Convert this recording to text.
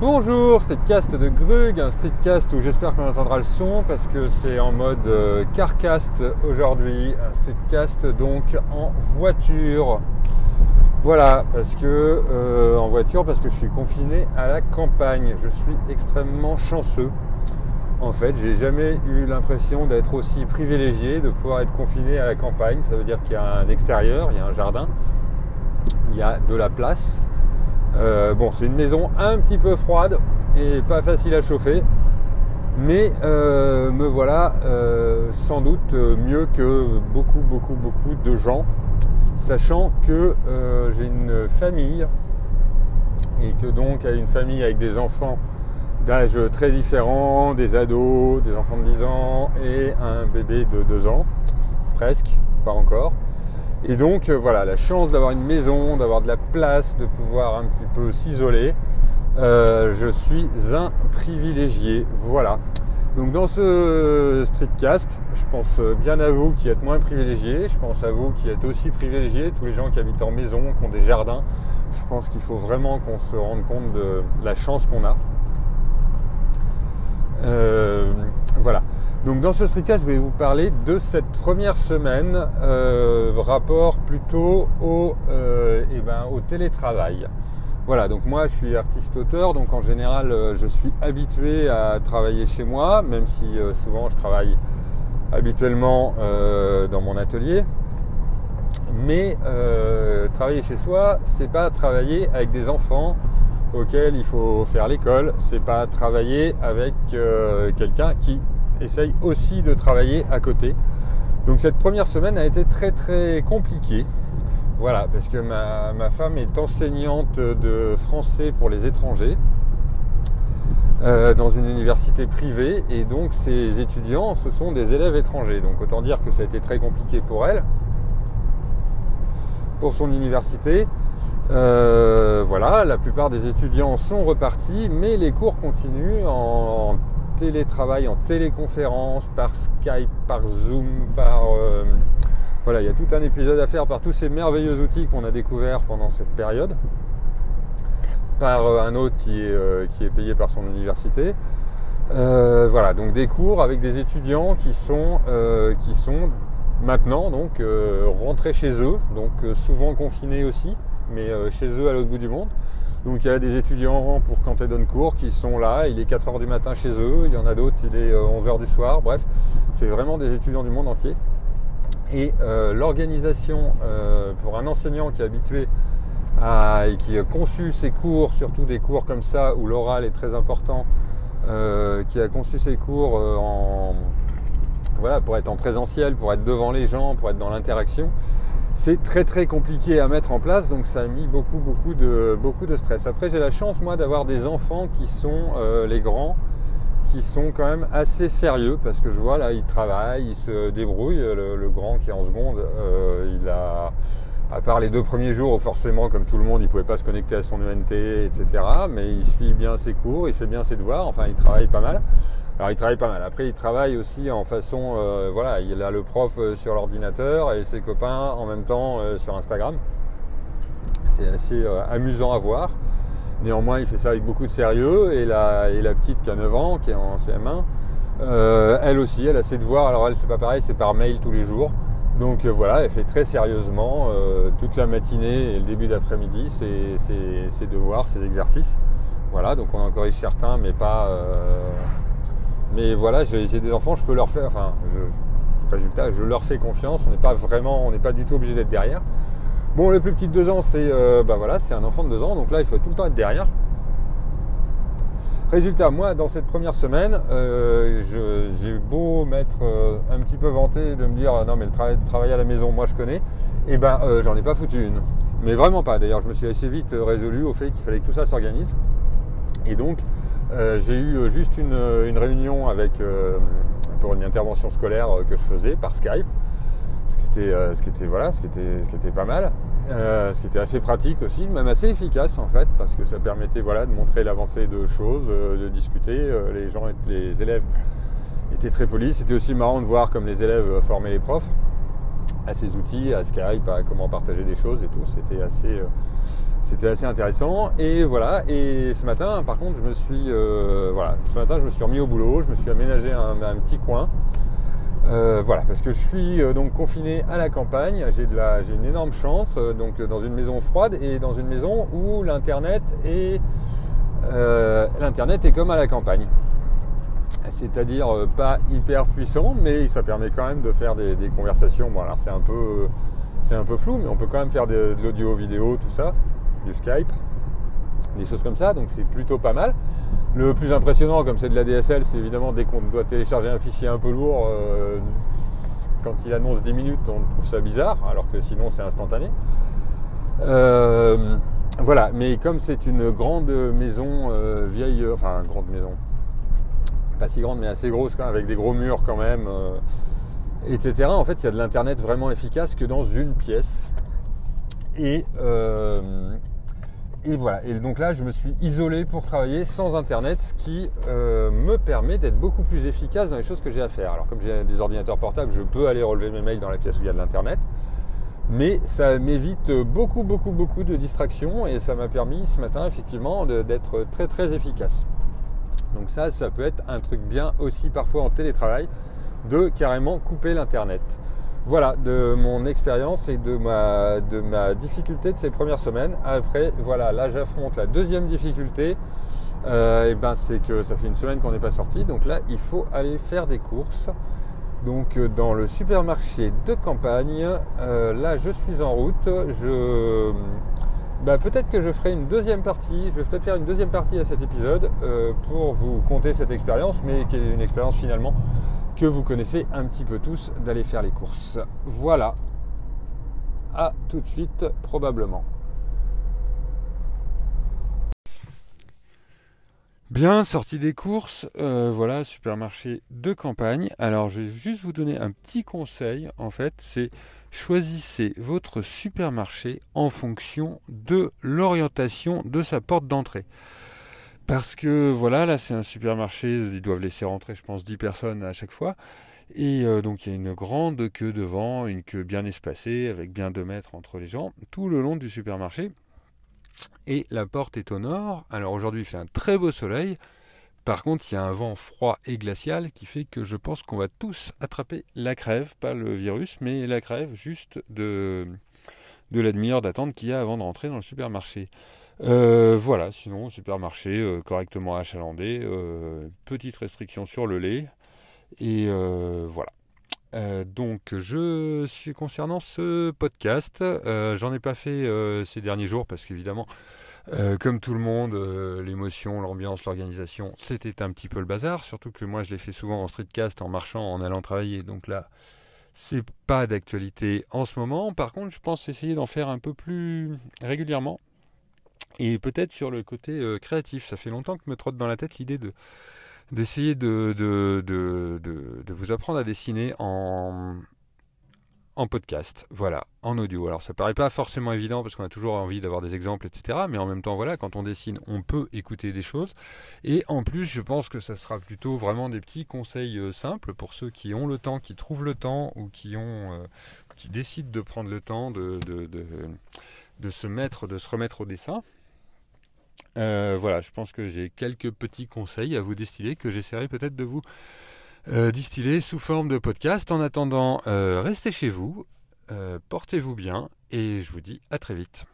Bonjour, streetcast de Grug, un streetcast où j'espère qu'on entendra le son parce que c'est en mode euh, carcast aujourd'hui, un streetcast donc en voiture. Voilà, parce que euh, en voiture, parce que je suis confiné à la campagne. Je suis extrêmement chanceux. En fait, j'ai jamais eu l'impression d'être aussi privilégié de pouvoir être confiné à la campagne. Ça veut dire qu'il y a un extérieur, il y a un jardin, il y a de la place euh, bon, c'est une maison un petit peu froide et pas facile à chauffer, mais euh, me voilà euh, sans doute mieux que beaucoup, beaucoup, beaucoup de gens, sachant que j'ai une famille et que donc a une famille avec des enfants d'âge très différents, des ados, des enfants de 10 ans et un bébé de 2 ans, presque, pas encore. Et donc euh, voilà, la chance d'avoir une maison, d'avoir de la place, de pouvoir un petit peu s'isoler. Euh, je suis un privilégié. Voilà. Donc dans ce streetcast, je pense bien à vous qui êtes moins privilégiés. Je pense à vous qui êtes aussi privilégiés, tous les gens qui habitent en maison, qui ont des jardins. Je pense qu'il faut vraiment qu'on se rende compte de la chance qu'on a. Euh, voilà. Donc dans ce streetcast, je vais vous parler de cette première semaine, euh, rapport plutôt au, euh, eh ben, au télétravail. Voilà, donc moi je suis artiste-auteur, donc en général euh, je suis habitué à travailler chez moi, même si souvent je travaille habituellement dans mon atelier. Mais travailler chez soi, c'est pas travailler avec des enfants auxquels il faut faire l'école, c'est pas travailler avec quelqu'un qui essaye aussi de travailler à côté. Donc cette première semaine a été très très compliquée. Voilà, parce que ma, femme est enseignante de français pour les étrangers euh, dans une université privée et donc ses étudiants, ce sont des élèves étrangers. Donc autant dire que ça a été très compliqué pour elle, pour son université. Euh, voilà, la plupart des étudiants sont repartis, mais les cours continuent en télétravail, en téléconférence, par Skype, par Zoom, par... Euh, voilà, il y a tout un épisode à faire par tous ces merveilleux outils qu'on a découverts pendant cette période, par euh, un autre qui est, euh, qui est payé par son université. voilà, donc des cours avec des étudiants qui sont, qui sont maintenant donc rentrés chez eux, donc souvent confinés aussi, mais chez eux à l'autre bout du monde. Donc il y a des étudiants pour quand elles donnent cours qui sont là, il est 4h du matin chez eux, il y en a d'autres, il est 11h euh, du soir, bref, c'est vraiment des étudiants du monde entier. Et euh, l'organisation euh, pour un enseignant qui est habitué et qui a conçu ses cours, surtout des cours comme ça où l'oral est très important, qui a conçu ses cours pour être en présentiel, pour être devant les gens, pour être dans l'interaction, c'est très très compliqué à mettre en place, donc ça a mis beaucoup beaucoup de, beaucoup de stress. Après j'ai la chance moi d'avoir des enfants qui sont euh, les grands, qui sont quand même assez sérieux, parce que je vois là ils travaillent, ils se débrouillent. Le, grand qui est en seconde, euh, il a, à part les deux premiers jours forcément comme tout le monde il pouvait pas se connecter à son UNT, etc. Mais il suit bien ses cours, il fait bien ses devoirs, enfin il travaille pas mal. Alors il travaille pas mal. Après il travaille aussi en façon, euh, voilà, il a le prof euh, sur l'ordinateur et ses copains en même temps euh, sur Instagram. C'est assez amusant à voir. Néanmoins il fait ça avec beaucoup de sérieux et la, et la petite qui a 9 ans, qui est en CM1, elle aussi, elle a ses devoirs. Alors elle c'est pas pareil, c'est par mail tous les jours. Donc voilà, elle fait très sérieusement toute la matinée et le début d'après-midi ses, devoirs, ses exercices. Voilà, donc on en corrige certains, mais pas, mais voilà, j'ai des enfants, je peux leur faire, enfin, résultat, je leur fais confiance. On n'est pas vraiment, on n'est pas du tout obligé d'être derrière. Bon, le plus petit de 2 ans, c'est euh, bah voilà, c'est un enfant de 2 ans, donc là, il faut tout le temps être derrière. Résultat, moi, dans cette première semaine, euh, j'ai beau m'être euh, un petit peu vanté de me dire non, mais le travail, à la maison, moi, je connais. Et eh ben, j'en ai pas foutu une. Mais vraiment pas. D'ailleurs, je me suis assez vite résolu au fait qu'il fallait que tout ça s'organise. Et donc, euh, j'ai eu euh, juste une, réunion avec, euh, pour une intervention scolaire que je faisais par Skype, ce qui était, ce qui était, voilà, ce qui était, ce qui était pas mal, ce qui était assez pratique aussi, même assez efficace en fait, parce que ça permettait voilà, de montrer l'avancée de choses, de discuter. les gens, les élèves étaient très polis. C'était aussi marrant de voir comme les élèves formaient les profs. à ces outils, à Skype, à comment partager des choses et tout. C'était assez, euh, c'était assez intéressant. Et voilà. Et ce matin, par contre, je me suis, voilà, ce matin, je me suis remis au boulot. Je me suis aménagé un, petit coin. voilà, parce que je suis donc confiné à la campagne. J'ai de une énorme chance, donc dans une maison froide et dans une maison où l'internet est, l'internet est comme à la campagne c'est-à-dire euh, pas hyper puissant, mais ça permet quand même de faire des, conversations. Bon, alors c'est un peu, un peu flou, mais on peut quand même faire de, l'audio, vidéo, tout ça, Skype, des choses comme ça. Donc c'est plutôt pas mal. Le plus impressionnant, comme c'est de la DSL, c'est évidemment dès qu'on doit télécharger un fichier un peu lourd, euh, quand il annonce 10 minutes, on trouve ça bizarre, alors que sinon c'est instantané. Euh, voilà, mais comme c'est une grande maison vieille, enfin grande maison, pas si grande mais assez grosse avec des gros murs quand même, euh, etc. En fait, il y a de l'internet vraiment efficace que dans une pièce. Et, euh, et voilà. Et donc là, je me suis isolé pour travailler sans internet, ce qui euh, me permet d'être beaucoup plus efficace dans les choses que j'ai à faire. Alors, comme j'ai des ordinateurs portables, je peux aller relever mes mails dans la pièce où il y a de l'internet. Mais ça m'évite beaucoup, beaucoup, beaucoup de distractions et ça m'a permis ce matin effectivement d'être très, très efficace. Donc ça, ça peut être un truc bien aussi parfois en télétravail, de carrément couper l'Internet. Voilà, de mon expérience et de ma, difficulté de ces premières semaines. Après, voilà, là j'affronte la deuxième difficulté. Euh, et ben c'est que ça fait une semaine qu'on n'est pas sorti. Donc là, il faut aller faire des courses. Donc euh, dans le supermarché de campagne, euh, là je suis en route. Je bah, peut-être que je ferai une deuxième partie, je vais peut-être faire une deuxième partie à cet épisode euh, pour vous conter cette expérience, mais qui est une expérience finalement que vous connaissez un petit peu tous d'aller faire les courses. Voilà. À tout de suite, probablement. Bien, sortie des courses, euh, voilà, supermarché de campagne. Alors, je vais juste vous donner un petit conseil, en fait, c'est choisissez votre supermarché en fonction de l'orientation de sa porte d'entrée. Parce que voilà, là c'est un supermarché, ils doivent laisser rentrer je pense 10 personnes à chaque fois. Et euh, donc il y a une grande queue devant, une queue bien espacée, avec bien 2 mètres entre les gens, tout le long du supermarché. Et la porte est au nord. Alors aujourd'hui il fait un très beau soleil. Par contre, il y a un vent froid et glacial qui fait que je pense qu'on va tous attraper la crève, pas le virus, mais la crève juste de, de la demi-heure d'attente qu'il y a avant de rentrer dans le supermarché. Euh, voilà, sinon, supermarché euh, correctement achalandé, euh, petite restriction sur le lait, et voilà. donc, je suis concernant ce podcast, j'en ai pas fait ces derniers jours parce qu'évidemment, comme tout le monde, l'émotion, l'ambiance, l'organisation, c'était un petit peu le bazar. Surtout que moi, je l'ai fait souvent en streetcast, en marchant, en allant travailler. Donc là, c'est pas d'actualité en ce moment. Par contre, je pense essayer d'en faire un peu plus régulièrement. Et peut-être sur le côté euh, créatif. Ça fait longtemps que me trotte dans la tête l'idée de d'essayer de, de, de, vous apprendre à dessiner en, en podcast, voilà, en audio. Alors ça paraît pas forcément évident parce qu'on a toujours envie d'avoir des exemples, etc. Mais en même temps, voilà, quand on dessine, on peut écouter des choses. Et en plus, je pense que ça sera plutôt vraiment des petits conseils euh, simples pour ceux qui ont le temps, qui trouvent le temps ou qui ont, euh, qui décident de prendre le temps de, se mettre, de se remettre au dessin. Euh, voilà, je pense que j'ai quelques petits conseils à vous distiller que j'essaierai peut-être de vous euh, distillé sous forme de podcast. En attendant, euh, restez chez vous, euh, portez-vous bien et je vous dis à très vite.